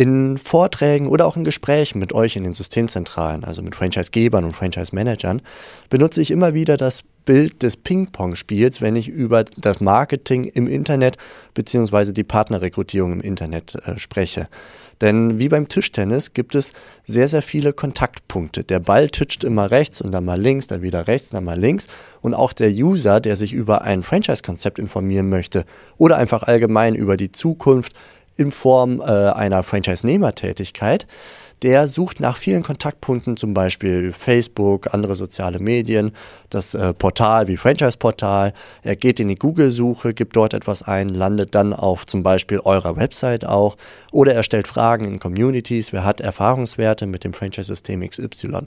In Vorträgen oder auch in Gesprächen mit euch in den Systemzentralen, also mit Franchisegebern und Franchise-Managern, benutze ich immer wieder das Bild des Ping-Pong-Spiels, wenn ich über das Marketing im Internet bzw. die Partnerrekrutierung im Internet äh, spreche. Denn wie beim Tischtennis gibt es sehr, sehr viele Kontaktpunkte. Der Ball titscht immer rechts und dann mal links, dann wieder rechts, dann mal links. Und auch der User, der sich über ein Franchise-Konzept informieren möchte oder einfach allgemein über die Zukunft, in Form äh, einer Franchise-Nehmer-Tätigkeit, der sucht nach vielen Kontaktpunkten, zum Beispiel Facebook, andere soziale Medien, das äh, Portal wie Franchise-Portal. Er geht in die Google-Suche, gibt dort etwas ein, landet dann auf zum Beispiel eurer Website auch. Oder er stellt Fragen in Communities, wer hat Erfahrungswerte mit dem Franchise-System XY.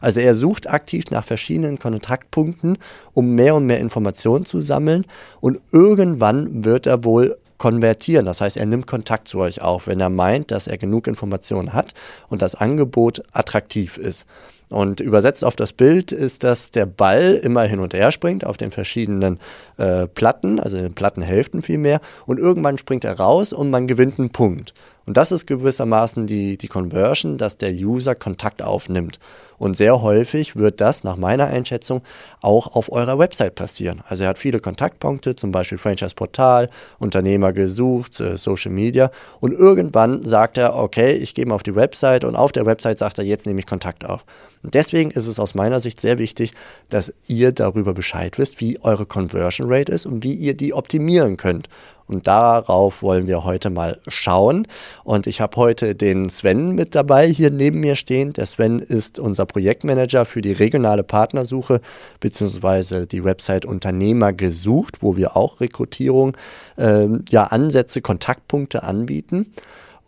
Also er sucht aktiv nach verschiedenen Kontaktpunkten, um mehr und mehr Informationen zu sammeln. Und irgendwann wird er wohl konvertieren. Das heißt, er nimmt Kontakt zu euch auf, wenn er meint, dass er genug Informationen hat und das Angebot attraktiv ist. Und übersetzt auf das Bild ist, dass der Ball immer hin und her springt auf den verschiedenen äh, Platten, also den Plattenhälften vielmehr, und irgendwann springt er raus und man gewinnt einen Punkt. Und das ist gewissermaßen die, die Conversion, dass der User Kontakt aufnimmt. Und sehr häufig wird das nach meiner Einschätzung auch auf eurer Website passieren. Also er hat viele Kontaktpunkte, zum Beispiel Franchise Portal, Unternehmer gesucht, äh, Social Media. Und irgendwann sagt er, okay, ich gehe mal auf die Website und auf der Website sagt er, jetzt nehme ich Kontakt auf. Und deswegen ist es aus meiner Sicht sehr wichtig, dass ihr darüber Bescheid wisst, wie eure Conversion Rate ist und wie ihr die optimieren könnt. Und darauf wollen wir heute mal schauen. Und ich habe heute den Sven mit dabei hier neben mir stehen. Der Sven ist unser Projektmanager für die regionale Partnersuche beziehungsweise die Website Unternehmer gesucht, wo wir auch Rekrutierung, äh, ja, Ansätze, Kontaktpunkte anbieten.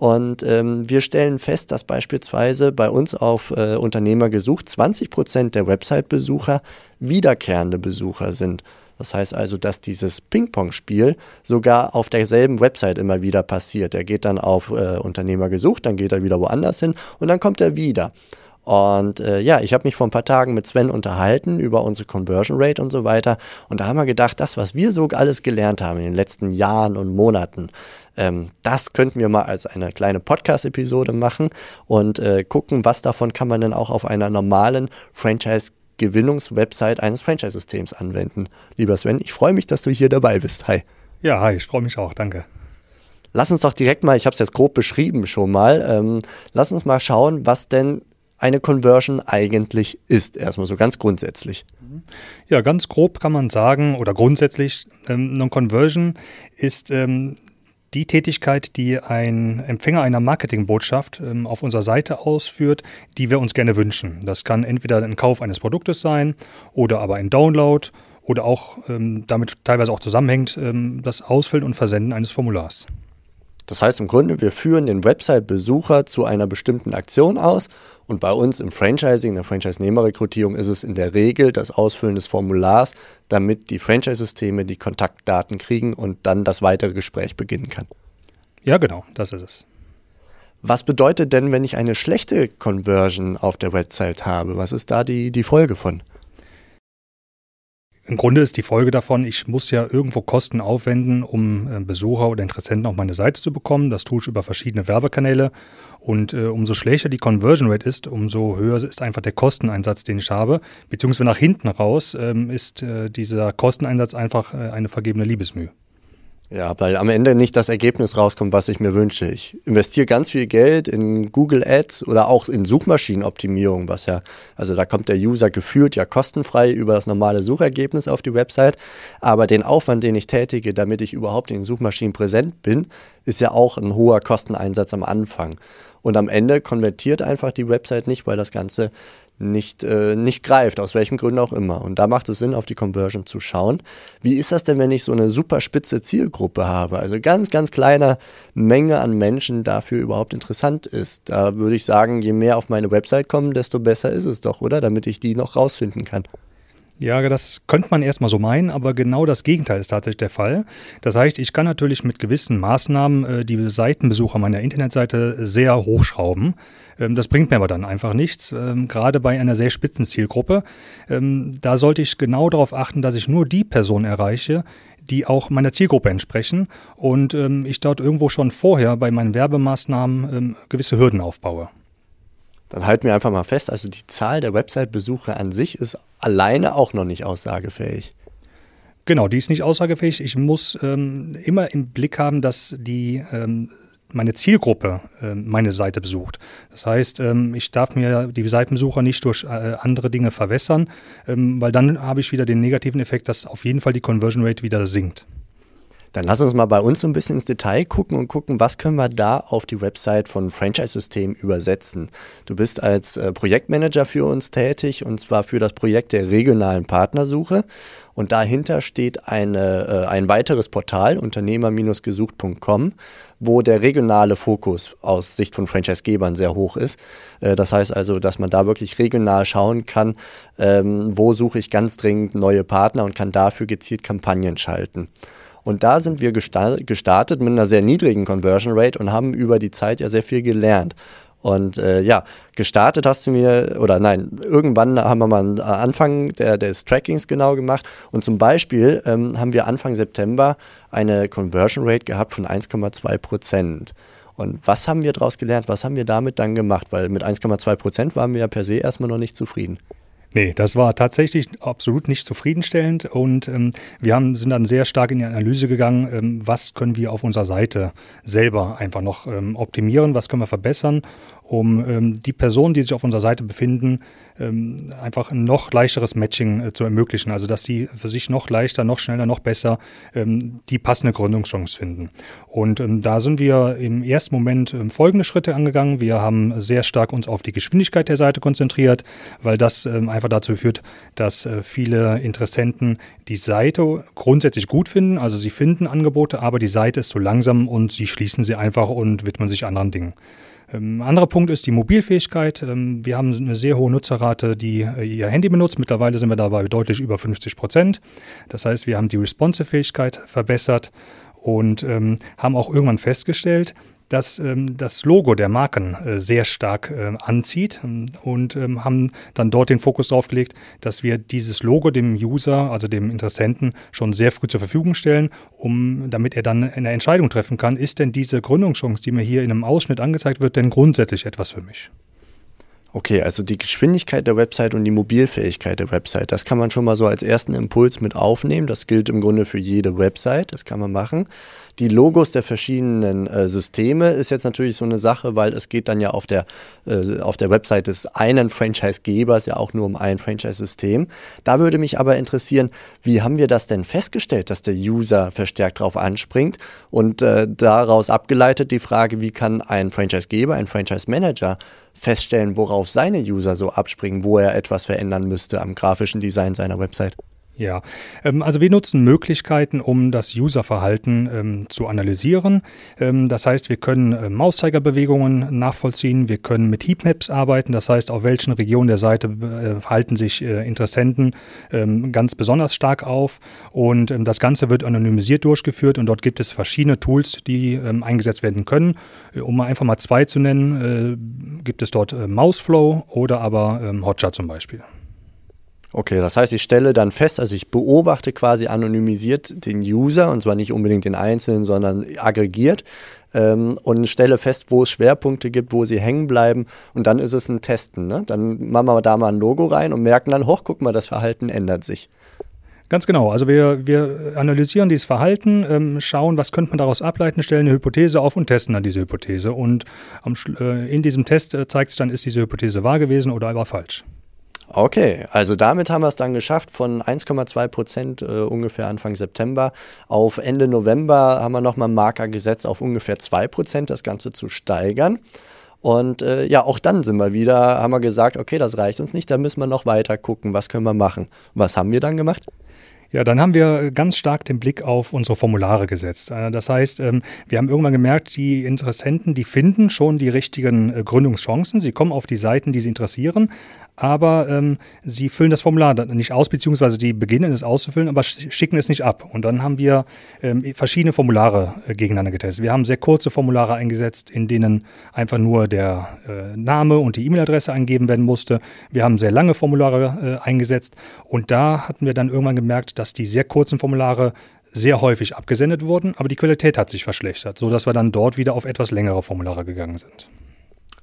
Und ähm, wir stellen fest, dass beispielsweise bei uns auf äh, Unternehmer gesucht 20 Prozent der Website-Besucher wiederkehrende Besucher sind. Das heißt also, dass dieses Ping-Pong-Spiel sogar auf derselben Website immer wieder passiert. Er geht dann auf äh, Unternehmer gesucht, dann geht er wieder woanders hin und dann kommt er wieder. Und äh, ja, ich habe mich vor ein paar Tagen mit Sven unterhalten über unsere Conversion Rate und so weiter. Und da haben wir gedacht, das, was wir so alles gelernt haben in den letzten Jahren und Monaten, ähm, das könnten wir mal als eine kleine Podcast-Episode machen und äh, gucken, was davon kann man denn auch auf einer normalen Franchise Gewinnungswebsite eines Franchise-Systems anwenden. Lieber Sven, ich freue mich, dass du hier dabei bist. Hi. Ja, hi, ich freue mich auch, danke. Lass uns doch direkt mal, ich habe es jetzt grob beschrieben schon mal, ähm, lass uns mal schauen, was denn eine Conversion eigentlich ist, erstmal so ganz grundsätzlich. Ja, ganz grob kann man sagen, oder grundsätzlich, ähm, eine Conversion ist ähm, die Tätigkeit, die ein Empfänger einer Marketingbotschaft ähm, auf unserer Seite ausführt, die wir uns gerne wünschen. Das kann entweder ein Kauf eines Produktes sein oder aber ein Download oder auch ähm, damit teilweise auch zusammenhängt ähm, das Ausfüllen und Versenden eines Formulars. Das heißt im Grunde, wir führen den Website-Besucher zu einer bestimmten Aktion aus und bei uns im Franchising, in der Franchise-Nehmer-Rekrutierung ist es in der Regel das Ausfüllen des Formulars, damit die Franchise-Systeme die Kontaktdaten kriegen und dann das weitere Gespräch beginnen kann. Ja, genau, das ist es. Was bedeutet denn, wenn ich eine schlechte Conversion auf der Website habe? Was ist da die, die Folge von? Im Grunde ist die Folge davon, ich muss ja irgendwo Kosten aufwenden, um äh, Besucher oder Interessenten auf meine Seite zu bekommen. Das tue ich über verschiedene Werbekanäle. Und äh, umso schlechter die Conversion Rate ist, umso höher ist einfach der Kosteneinsatz, den ich habe. Beziehungsweise nach hinten raus ähm, ist äh, dieser Kosteneinsatz einfach äh, eine vergebene Liebesmühe. Ja, weil am Ende nicht das Ergebnis rauskommt, was ich mir wünsche. Ich investiere ganz viel Geld in Google Ads oder auch in Suchmaschinenoptimierung, was ja, also da kommt der User gefühlt ja kostenfrei über das normale Suchergebnis auf die Website. Aber den Aufwand, den ich tätige, damit ich überhaupt in den Suchmaschinen präsent bin, ist ja auch ein hoher Kosteneinsatz am Anfang. Und am Ende konvertiert einfach die Website nicht, weil das Ganze nicht, äh, nicht greift, aus welchem Grund auch immer. Und da macht es Sinn, auf die Conversion zu schauen. Wie ist das denn, wenn ich so eine super spitze Zielgruppe Zielgruppe habe, also ganz, ganz kleiner Menge an Menschen dafür überhaupt interessant ist. Da würde ich sagen, je mehr auf meine Website kommen, desto besser ist es doch, oder? Damit ich die noch rausfinden kann. Ja, das könnte man erstmal so meinen, aber genau das Gegenteil ist tatsächlich der Fall. Das heißt, ich kann natürlich mit gewissen Maßnahmen äh, die Seitenbesucher meiner Internetseite sehr hochschrauben. Ähm, das bringt mir aber dann einfach nichts, ähm, gerade bei einer sehr spitzen Zielgruppe. Ähm, da sollte ich genau darauf achten, dass ich nur die Personen erreiche, die auch meiner Zielgruppe entsprechen und ich dort irgendwo schon vorher bei meinen Werbemaßnahmen gewisse Hürden aufbaue. Dann halten wir einfach mal fest, also die Zahl der Website-Besucher an sich ist alleine auch noch nicht aussagefähig. Genau, die ist nicht aussagefähig. Ich muss ähm, immer im Blick haben, dass die ähm, meine Zielgruppe äh, meine Seite besucht. Das heißt, ähm, ich darf mir die Seitenbesucher nicht durch äh, andere Dinge verwässern, ähm, weil dann habe ich wieder den negativen Effekt, dass auf jeden Fall die Conversion Rate wieder sinkt. Dann lass uns mal bei uns so ein bisschen ins Detail gucken und gucken, was können wir da auf die Website von Franchise-System übersetzen. Du bist als äh, Projektmanager für uns tätig und zwar für das Projekt der regionalen Partnersuche. Und dahinter steht eine, äh, ein weiteres Portal, unternehmer-gesucht.com, wo der regionale Fokus aus Sicht von Franchisegebern sehr hoch ist. Äh, das heißt also, dass man da wirklich regional schauen kann, ähm, wo suche ich ganz dringend neue Partner und kann dafür gezielt Kampagnen schalten. Und da sind wir gestartet mit einer sehr niedrigen Conversion Rate und haben über die Zeit ja sehr viel gelernt. Und äh, ja, gestartet hast du mir, oder nein, irgendwann haben wir mal einen Anfang der, des Trackings genau gemacht. Und zum Beispiel ähm, haben wir Anfang September eine Conversion Rate gehabt von 1,2 Prozent. Und was haben wir daraus gelernt? Was haben wir damit dann gemacht? Weil mit 1,2 Prozent waren wir ja per se erstmal noch nicht zufrieden. Nee, das war tatsächlich absolut nicht zufriedenstellend und ähm, wir haben, sind dann sehr stark in die Analyse gegangen, ähm, was können wir auf unserer Seite selber einfach noch ähm, optimieren, was können wir verbessern um ähm, die Personen, die sich auf unserer Seite befinden, ähm, einfach ein noch leichteres Matching äh, zu ermöglichen. Also dass sie für sich noch leichter, noch schneller, noch besser ähm, die passende Gründungschance finden. Und ähm, da sind wir im ersten Moment ähm, folgende Schritte angegangen. Wir haben sehr stark uns auf die Geschwindigkeit der Seite konzentriert, weil das ähm, einfach dazu führt, dass äh, viele Interessenten die Seite grundsätzlich gut finden. Also sie finden Angebote, aber die Seite ist zu langsam und sie schließen sie einfach und widmen sich anderen Dingen. Ähm, anderer Punkt ist die Mobilfähigkeit. Ähm, wir haben eine sehr hohe Nutzerrate, die äh, ihr Handy benutzt. Mittlerweile sind wir dabei deutlich über 50 Prozent. Das heißt, wir haben die Responsive-Fähigkeit verbessert und ähm, haben auch irgendwann festgestellt, dass ähm, das Logo der Marken äh, sehr stark äh, anzieht ähm, und ähm, haben dann dort den Fokus darauf gelegt, dass wir dieses Logo dem User, also dem Interessenten, schon sehr früh zur Verfügung stellen, um, damit er dann eine Entscheidung treffen kann, ist denn diese Gründungschance, die mir hier in einem Ausschnitt angezeigt wird, denn grundsätzlich etwas für mich? Okay, also die Geschwindigkeit der Website und die Mobilfähigkeit der Website, das kann man schon mal so als ersten Impuls mit aufnehmen. Das gilt im Grunde für jede Website, das kann man machen. Die Logos der verschiedenen äh, Systeme ist jetzt natürlich so eine Sache, weil es geht dann ja auf der, äh, auf der Website des einen Franchise-Gebers ja auch nur um ein Franchise-System. Da würde mich aber interessieren, wie haben wir das denn festgestellt, dass der User verstärkt darauf anspringt und äh, daraus abgeleitet die Frage, wie kann ein Franchise-Geber, ein Franchise-Manager feststellen, worauf seine User so abspringen, wo er etwas verändern müsste am grafischen Design seiner Website? Ja, ähm, also wir nutzen Möglichkeiten, um das Userverhalten ähm, zu analysieren. Ähm, das heißt, wir können äh, Mauszeigerbewegungen nachvollziehen, wir können mit Heatmaps arbeiten, das heißt, auf welchen Regionen der Seite äh, halten sich äh, Interessenten ganz besonders stark auf. Und das Ganze wird anonymisiert durchgeführt und dort gibt es verschiedene Tools, die eingesetzt werden können. Um mal einfach mal zwei zu nennen, gibt es dort Mouseflow oder aber Hotjar zum Beispiel. Okay, das heißt, ich stelle dann fest, also ich beobachte quasi anonymisiert den User, und zwar nicht unbedingt den Einzelnen, sondern aggregiert ähm, und stelle fest, wo es Schwerpunkte gibt, wo sie hängen bleiben und dann ist es ein Testen. Ne? Dann machen wir da mal ein Logo rein und merken dann, hoch, guck mal, das Verhalten ändert sich. Ganz genau. Also wir, wir analysieren dieses Verhalten, ähm, schauen, was könnte man daraus ableiten, stellen eine Hypothese auf und testen dann diese Hypothese. Und am, äh, in diesem Test äh, zeigt sich dann, ist diese Hypothese wahr gewesen oder aber falsch. Okay, also damit haben wir es dann geschafft, von 1,2 Prozent äh, ungefähr Anfang September auf Ende November haben wir nochmal einen Marker gesetzt, auf ungefähr 2 Prozent das Ganze zu steigern. Und äh, ja, auch dann sind wir wieder, haben wir gesagt, okay, das reicht uns nicht, da müssen wir noch weiter gucken, was können wir machen. Was haben wir dann gemacht? Ja, dann haben wir ganz stark den Blick auf unsere Formulare gesetzt. Äh, das heißt, ähm, wir haben irgendwann gemerkt, die Interessenten, die finden schon die richtigen äh, Gründungschancen. Sie kommen auf die Seiten, die sie interessieren, aber ähm, sie füllen das Formular nicht aus, beziehungsweise die beginnen es auszufüllen, aber schicken es nicht ab. Und dann haben wir ähm, verschiedene Formulare äh, gegeneinander getestet. Wir haben sehr kurze Formulare eingesetzt, in denen einfach nur der äh, Name und die E-Mail-Adresse eingeben werden musste. Wir haben sehr lange Formulare äh, eingesetzt und da hatten wir dann irgendwann gemerkt, dass die sehr kurzen Formulare sehr häufig abgesendet wurden, aber die Qualität hat sich verschlechtert, sodass wir dann dort wieder auf etwas längere Formulare gegangen sind.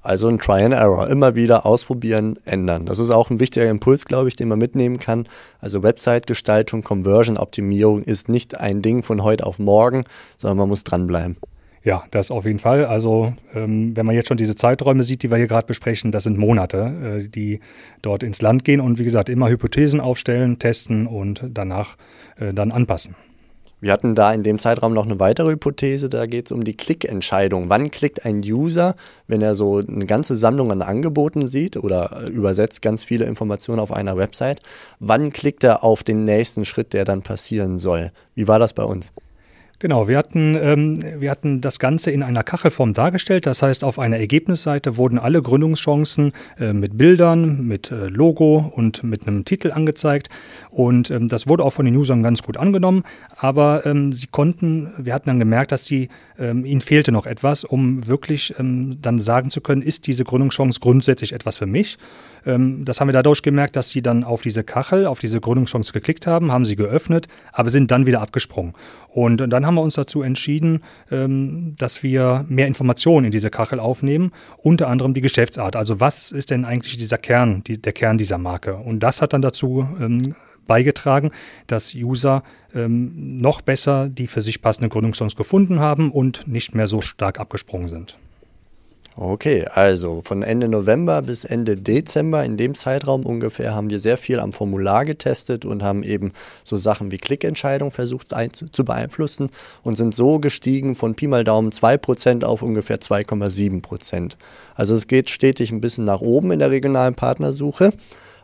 Also ein Try and Error. Immer wieder ausprobieren, ändern. Das ist auch ein wichtiger Impuls, glaube ich, den man mitnehmen kann. Also Website-Gestaltung, Conversion-Optimierung ist nicht ein Ding von heute auf morgen, sondern man muss dranbleiben. Ja, das auf jeden Fall. Also ähm, wenn man jetzt schon diese Zeiträume sieht, die wir hier gerade besprechen, das sind Monate, äh, die dort ins Land gehen und wie gesagt immer Hypothesen aufstellen, testen und danach äh, dann anpassen. Wir hatten da in dem Zeitraum noch eine weitere Hypothese, da geht es um die Klickentscheidung. Wann klickt ein User, wenn er so eine ganze Sammlung an Angeboten sieht oder äh, übersetzt ganz viele Informationen auf einer Website, wann klickt er auf den nächsten Schritt, der dann passieren soll? Wie war das bei uns? Genau, wir hatten, ähm, wir hatten das Ganze in einer Kachelform dargestellt. Das heißt, auf einer Ergebnisseite wurden alle Gründungschancen äh, mit Bildern, mit äh, Logo und mit einem Titel angezeigt. Und ähm, das wurde auch von den Usern ganz gut angenommen. Aber ähm, sie konnten, wir hatten dann gemerkt, dass sie, ähm, ihnen fehlte noch etwas, um wirklich ähm, dann sagen zu können, ist diese Gründungschance grundsätzlich etwas für mich? Ähm, das haben wir dadurch gemerkt, dass sie dann auf diese Kachel, auf diese Gründungschance geklickt haben, haben sie geöffnet, aber sind dann wieder abgesprungen. Und, und dann haben wir uns dazu entschieden, ähm, dass wir mehr Informationen in diese Kachel aufnehmen, unter anderem die Geschäftsart. Also was ist denn eigentlich dieser Kern, die, der Kern dieser Marke? Und das hat dann dazu ähm, beigetragen, dass User ähm, noch besser die für sich passende Gründungschance gefunden haben und nicht mehr so stark abgesprungen sind. Okay, also von Ende November bis Ende Dezember, in dem Zeitraum ungefähr, haben wir sehr viel am Formular getestet und haben eben so Sachen wie Klickentscheidung versucht zu beeinflussen und sind so gestiegen von Pi mal Daumen 2% auf ungefähr 2,7%. Also es geht stetig ein bisschen nach oben in der regionalen Partnersuche.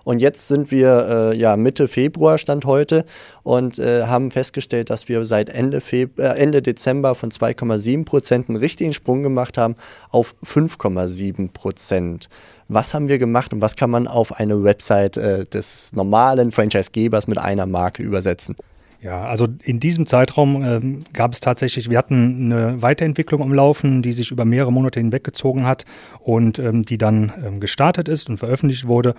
Und jetzt sind wir äh, ja Mitte Februar stand heute und äh, haben festgestellt, dass wir seit Ende, Feb äh, Ende Dezember von 2,7 Prozent einen richtigen Sprung gemacht haben auf 5,7 Prozent. Was haben wir gemacht und was kann man auf eine Website äh, des normalen Franchisegebers mit einer Marke übersetzen? Ja, also in diesem Zeitraum ähm, gab es tatsächlich, wir hatten eine Weiterentwicklung am Laufen, die sich über mehrere Monate hinweggezogen hat und ähm, die dann ähm, gestartet ist und veröffentlicht wurde.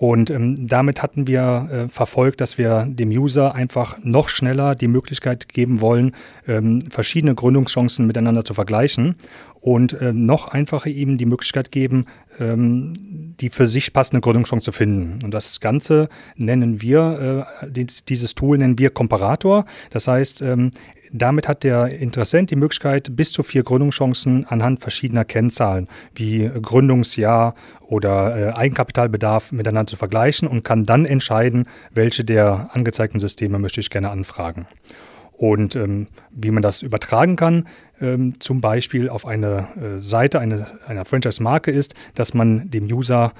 Und ähm, damit hatten wir äh, verfolgt, dass wir dem User einfach noch schneller die Möglichkeit geben wollen, ähm, verschiedene Gründungschancen miteinander zu vergleichen und äh, noch einfacher ihm die Möglichkeit geben, ähm, die für sich passende Gründungschance zu finden. Und das Ganze nennen wir, äh, dieses Tool nennen wir Komparator. Das heißt, ähm, damit hat der Interessent die Möglichkeit, bis zu vier Gründungschancen anhand verschiedener Kennzahlen wie Gründungsjahr oder äh, Eigenkapitalbedarf miteinander zu vergleichen und kann dann entscheiden, welche der angezeigten Systeme möchte ich gerne anfragen. Und ähm, wie man das übertragen kann, ähm, zum Beispiel auf eine äh, Seite eine, einer Franchise-Marke ist, dass man dem User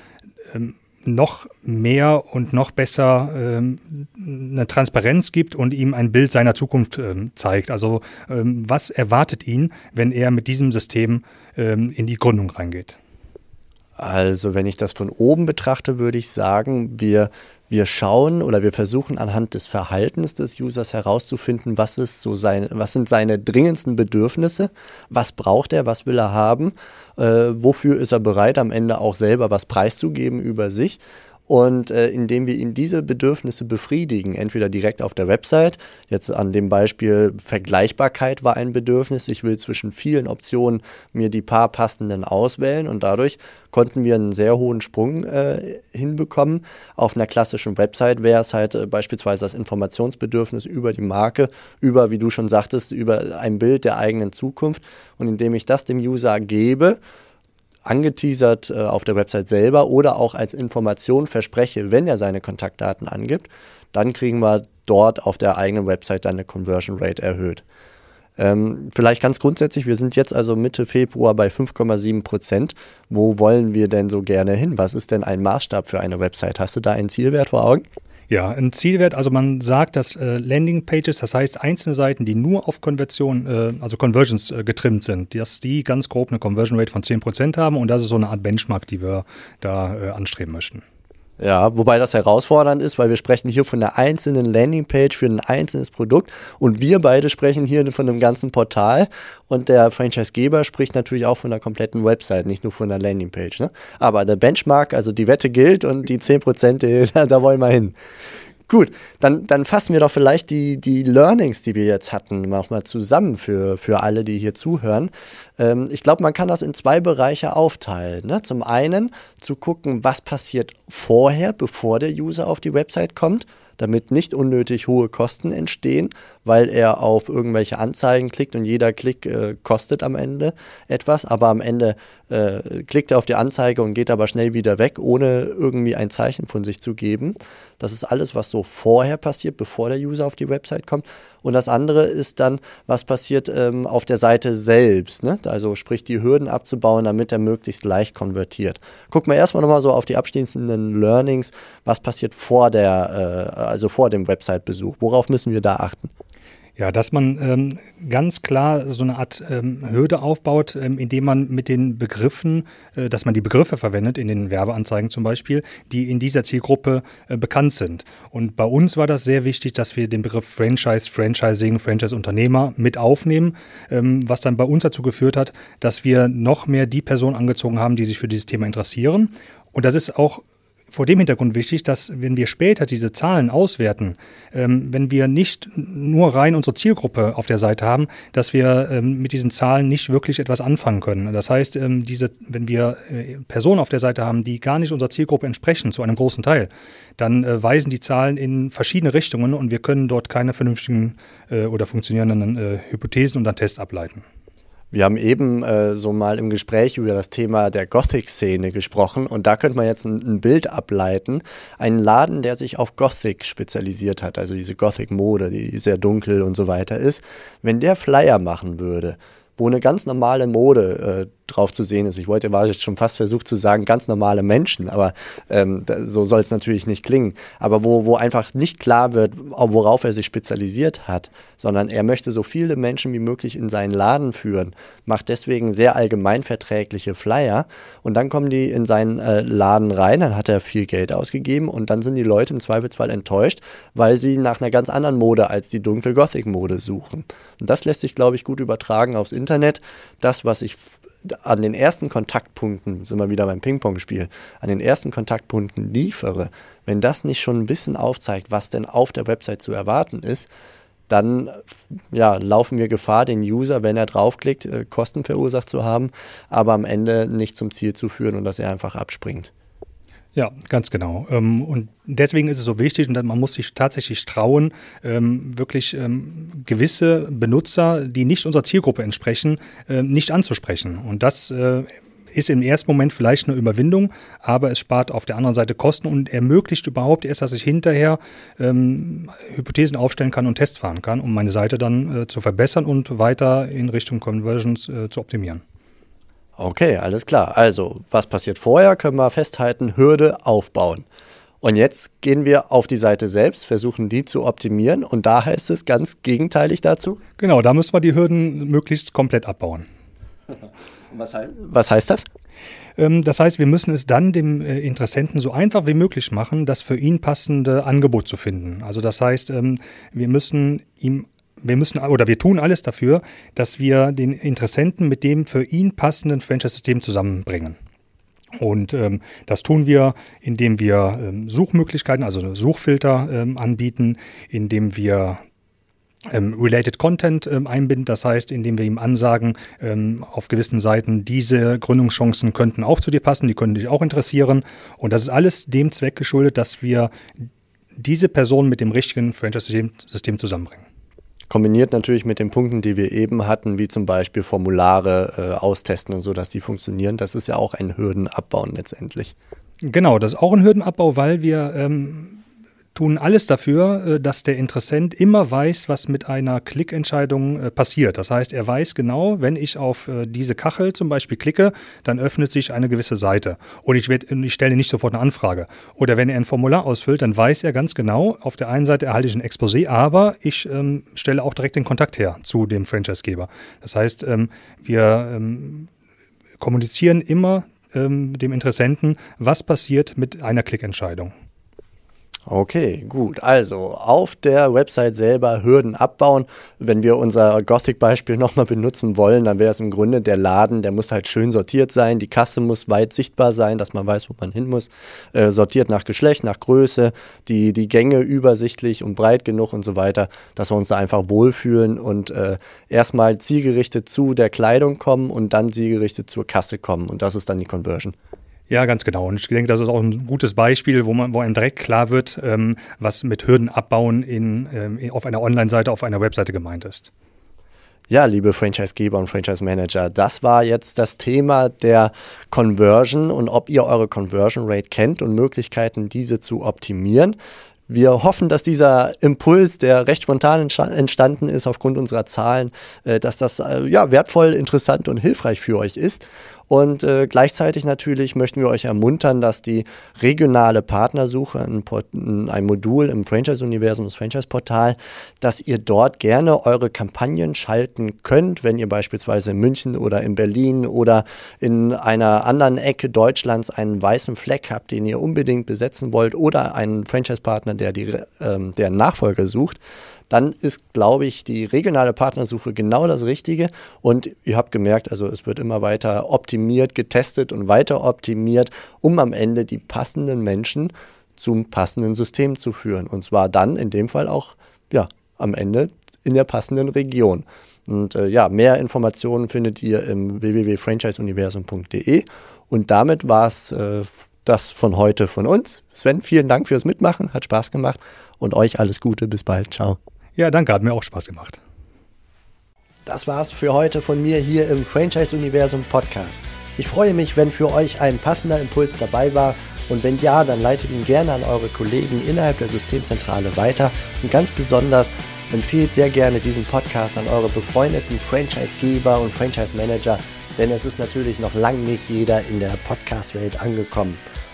ähm, noch mehr und noch besser ähm, eine Transparenz gibt und ihm ein Bild seiner Zukunft ähm, zeigt. Also ähm, was erwartet ihn, wenn er mit diesem System ähm, in die Gründung reingeht? Also wenn ich das von oben betrachte, würde ich sagen, wir, wir schauen oder wir versuchen anhand des Verhaltens des Users herauszufinden, was, ist so sein, was sind seine dringendsten Bedürfnisse, was braucht er, was will er haben, äh, wofür ist er bereit, am Ende auch selber was preiszugeben über sich und äh, indem wir ihm diese Bedürfnisse befriedigen, entweder direkt auf der Website, jetzt an dem Beispiel Vergleichbarkeit war ein Bedürfnis, ich will zwischen vielen Optionen mir die paar passenden auswählen und dadurch konnten wir einen sehr hohen Sprung äh, hinbekommen. Auf einer klassischen Website wäre es halt äh, beispielsweise das Informationsbedürfnis über die Marke, über, wie du schon sagtest, über ein Bild der eigenen Zukunft und indem ich das dem User gebe, angeteasert äh, auf der Website selber oder auch als Information verspreche, wenn er seine Kontaktdaten angibt, dann kriegen wir dort auf der eigenen Website dann eine Conversion Rate erhöht. Ähm, vielleicht ganz grundsätzlich, wir sind jetzt also Mitte Februar bei 5,7 Prozent. Wo wollen wir denn so gerne hin? Was ist denn ein Maßstab für eine Website? Hast du da einen Zielwert vor Augen? Ja, ein Zielwert, also man sagt, dass äh, Landingpages, das heißt einzelne Seiten, die nur auf Konversion, äh, also Conversions äh, getrimmt sind, dass die ganz grob eine Conversion Rate von 10% haben und das ist so eine Art Benchmark, die wir da äh, anstreben möchten. Ja, wobei das herausfordernd ist, weil wir sprechen hier von einer einzelnen Landingpage für ein einzelnes Produkt und wir beide sprechen hier von einem ganzen Portal und der Franchisegeber spricht natürlich auch von einer kompletten Website, nicht nur von einer Landingpage. Ne? Aber der Benchmark, also die Wette gilt und die 10%, da wollen wir hin. Gut, dann, dann fassen wir doch vielleicht die, die Learnings, die wir jetzt hatten, nochmal zusammen für, für alle, die hier zuhören. Ähm, ich glaube, man kann das in zwei Bereiche aufteilen. Ne? Zum einen zu gucken, was passiert vorher, bevor der User auf die Website kommt damit nicht unnötig hohe Kosten entstehen, weil er auf irgendwelche Anzeigen klickt und jeder Klick äh, kostet am Ende etwas, aber am Ende äh, klickt er auf die Anzeige und geht aber schnell wieder weg, ohne irgendwie ein Zeichen von sich zu geben. Das ist alles, was so vorher passiert, bevor der User auf die Website kommt. Und das andere ist dann, was passiert ähm, auf der Seite selbst. Ne? Also sprich, die Hürden abzubauen, damit er möglichst leicht konvertiert. Gucken wir erstmal nochmal so auf die abschließenden Learnings. Was passiert vor der, äh, also vor dem Website-Besuch? Worauf müssen wir da achten? Ja, dass man ähm, ganz klar so eine Art ähm, Hürde aufbaut, ähm, indem man mit den Begriffen, äh, dass man die Begriffe verwendet, in den Werbeanzeigen zum Beispiel, die in dieser Zielgruppe äh, bekannt sind. Und bei uns war das sehr wichtig, dass wir den Begriff Franchise, Franchising, Franchise-Unternehmer mit aufnehmen, ähm, was dann bei uns dazu geführt hat, dass wir noch mehr die Personen angezogen haben, die sich für dieses Thema interessieren. Und das ist auch vor dem Hintergrund wichtig, dass wenn wir später diese Zahlen auswerten, ähm, wenn wir nicht nur rein unsere Zielgruppe auf der Seite haben, dass wir ähm, mit diesen Zahlen nicht wirklich etwas anfangen können. Das heißt, ähm, diese, wenn wir äh, Personen auf der Seite haben, die gar nicht unserer Zielgruppe entsprechen, zu einem großen Teil, dann äh, weisen die Zahlen in verschiedene Richtungen und wir können dort keine vernünftigen äh, oder funktionierenden äh, Hypothesen und dann Tests ableiten. Wir haben eben äh, so mal im Gespräch über das Thema der Gothic-Szene gesprochen und da könnte man jetzt ein, ein, Bild ableiten. Ein Laden, der sich auf Gothic spezialisiert hat, also diese Gothic-Mode, die sehr dunkel und so weiter ist. Wenn der Flyer machen würde, wo eine ganz normale Mode äh, drauf zu sehen ist. Ich wollte, war jetzt schon fast versucht zu sagen, ganz normale Menschen, aber ähm, da, so soll es natürlich nicht klingen. Aber wo, wo einfach nicht klar wird, worauf er sich spezialisiert hat, sondern er möchte so viele Menschen wie möglich in seinen Laden führen, macht deswegen sehr allgemeinverträgliche Flyer und dann kommen die in seinen äh, Laden rein, dann hat er viel Geld ausgegeben und dann sind die Leute im Zweifelsfall enttäuscht, weil sie nach einer ganz anderen Mode als die dunkle Gothic-Mode suchen. Und das lässt sich, glaube ich, gut übertragen aufs Internet. Das, was ich an den ersten Kontaktpunkten, sind wir wieder beim Ping-Pong-Spiel, an den ersten Kontaktpunkten liefere, wenn das nicht schon ein bisschen aufzeigt, was denn auf der Website zu erwarten ist, dann ja, laufen wir Gefahr, den User, wenn er draufklickt, äh, Kosten verursacht zu haben, aber am Ende nicht zum Ziel zu führen und dass er einfach abspringt. Ja, ganz genau. Ähm, und deswegen ist es so wichtig und man muss sich tatsächlich trauen, ähm, wirklich ähm, gewisse Benutzer, die nicht unserer Zielgruppe entsprechen, nicht anzusprechen. Und das äh, ist im ersten Moment vielleicht eine Überwindung, aber es spart auf der anderen Seite Kosten und ermöglicht überhaupt erst, dass ich hinterher Hypothesen aufstellen kann und Tests fahren kann, um meine Seite dann äh, zu verbessern und weiter in Richtung Conversions äh, zu optimieren. Okay, alles klar. Also, was passiert vorher, können wir festhalten, Hürde aufbauen. Und jetzt gehen wir auf die Seite selbst, versuchen die zu optimieren und da heißt es ganz gegenteilig dazu? Genau, da müssen wir die Hürden möglichst komplett abbauen. Was, he was heißt das? Ähm, das heißt, wir müssen es dann dem äh, Interessenten so einfach wie möglich machen, das für ihn passende Angebot zu finden. Also das heißt, ähm, wir müssen ihm wir müssen oder wir tun alles dafür, dass wir den Interessenten mit dem für ihn passenden Franchise-System zusammenbringen. Und ähm, das tun wir, indem wir ähm, Suchmöglichkeiten, also Suchfilter ähm, anbieten, indem wir ähm, Related Content ähm, einbinden, das heißt, indem wir ihm ansagen, ähm, auf gewissen Seiten, diese Gründungschancen könnten auch zu dir passen, die können dich auch interessieren. Und das ist alles dem Zweck geschuldet, dass wir diese Person mit dem richtigen Franchise-System zusammenbringen. Kombiniert natürlich mit den Punkten, die wir eben hatten, wie zum Beispiel Formulare äh, austesten und so, dass die funktionieren. Das ist ja auch ein Hürdenabbauen letztendlich. Genau, das ist auch ein Hürdenabbau, weil wir ähm, tun alles dafür, äh, dass der Interessent immer weiß, was mit einer Klickentscheidung äh, passiert. Das heißt, er weiß genau, wenn ich auf äh, diese Kachel zum Beispiel klicke, dann öffnet sich eine gewisse Seite. Und ich, werd, ich stelle nicht sofort eine Anfrage. Oder wenn er ein Formular ausfüllt, dann weiß er ganz genau, auf der einen Seite erhalte ich ein Exposé, aber ich ähm, stelle auch direkt den Kontakt her zu dem Franchisegeber. Das heißt, ähm, wir ähm, kommunizieren immer ähm, dem Interessenten, was passiert mit einer Klickentscheidung. Okay, gut. Also auf der Website selber Hürden abbauen. Wenn wir unser Gothic-Beispiel nochmal benutzen wollen, dann wäre es im Grunde der Laden, der muss halt schön sortiert sein. Die Kasse muss weit sichtbar sein, dass man weiß, wo man hin muss. Äh, sortiert nach Geschlecht, nach Größe, die, die Gänge übersichtlich und breit genug und so weiter, dass wir uns da einfach wohlfühlen und äh, erstmal zielgerichtet zu der Kleidung kommen und dann zielgerichtet zur Kasse kommen. Und das ist dann die Conversion. Ja, ganz genau. Und ich denke, das ist auch ein gutes Beispiel, wo man, wo einem direkt klar wird, ähm, was mit Hürden abbauen in, ähm, auf einer Online-Seite, auf einer Webseite gemeint ist. Ja, liebe Franchisegeber und Franchise-Manager, das war jetzt das Thema der Conversion und ob ihr eure Conversion Rate kennt und Möglichkeiten, diese zu optimieren. Wir hoffen, dass dieser Impuls, der recht spontan entstanden ist aufgrund unserer Zahlen, äh, dass das äh, ja, wertvoll, interessant und hilfreich für euch ist. Und äh, gleichzeitig natürlich möchten wir euch ermuntern, dass die regionale Partnersuche, ein, ein Modul im Franchise-Universum, das Franchise-Portal, dass ihr dort gerne eure Kampagnen schalten könnt, wenn ihr beispielsweise in München oder in Berlin oder in einer anderen Ecke Deutschlands einen weißen Fleck habt, den ihr unbedingt besetzen wollt oder einen Franchise-Partner, der, die, ähm, der Nachfolger sucht dann ist, glaube ich, die regionale Partnersuche genau das Richtige. Und ihr habt gemerkt, also es wird immer weiter optimiert, getestet und weiter optimiert, um am Ende die passenden Menschen zum passenden System zu führen. Und zwar dann in dem Fall auch, ja, am Ende in der passenden Region. Und äh, ja, mehr Informationen findet ihr im www.franchiseuniversum.de. Und damit war es äh, das von heute von uns. Sven, vielen Dank fürs Mitmachen, hat Spaß gemacht und euch alles Gute, bis bald, ciao. Ja, danke, hat mir auch Spaß gemacht. Das war's für heute von mir hier im Franchise Universum Podcast. Ich freue mich, wenn für euch ein passender Impuls dabei war und wenn ja, dann leitet ihn gerne an eure Kollegen innerhalb der Systemzentrale weiter und ganz besonders empfehlt sehr gerne diesen Podcast an eure befreundeten Franchisegeber und Franchise Manager, denn es ist natürlich noch lang nicht jeder in der Podcast-Welt angekommen.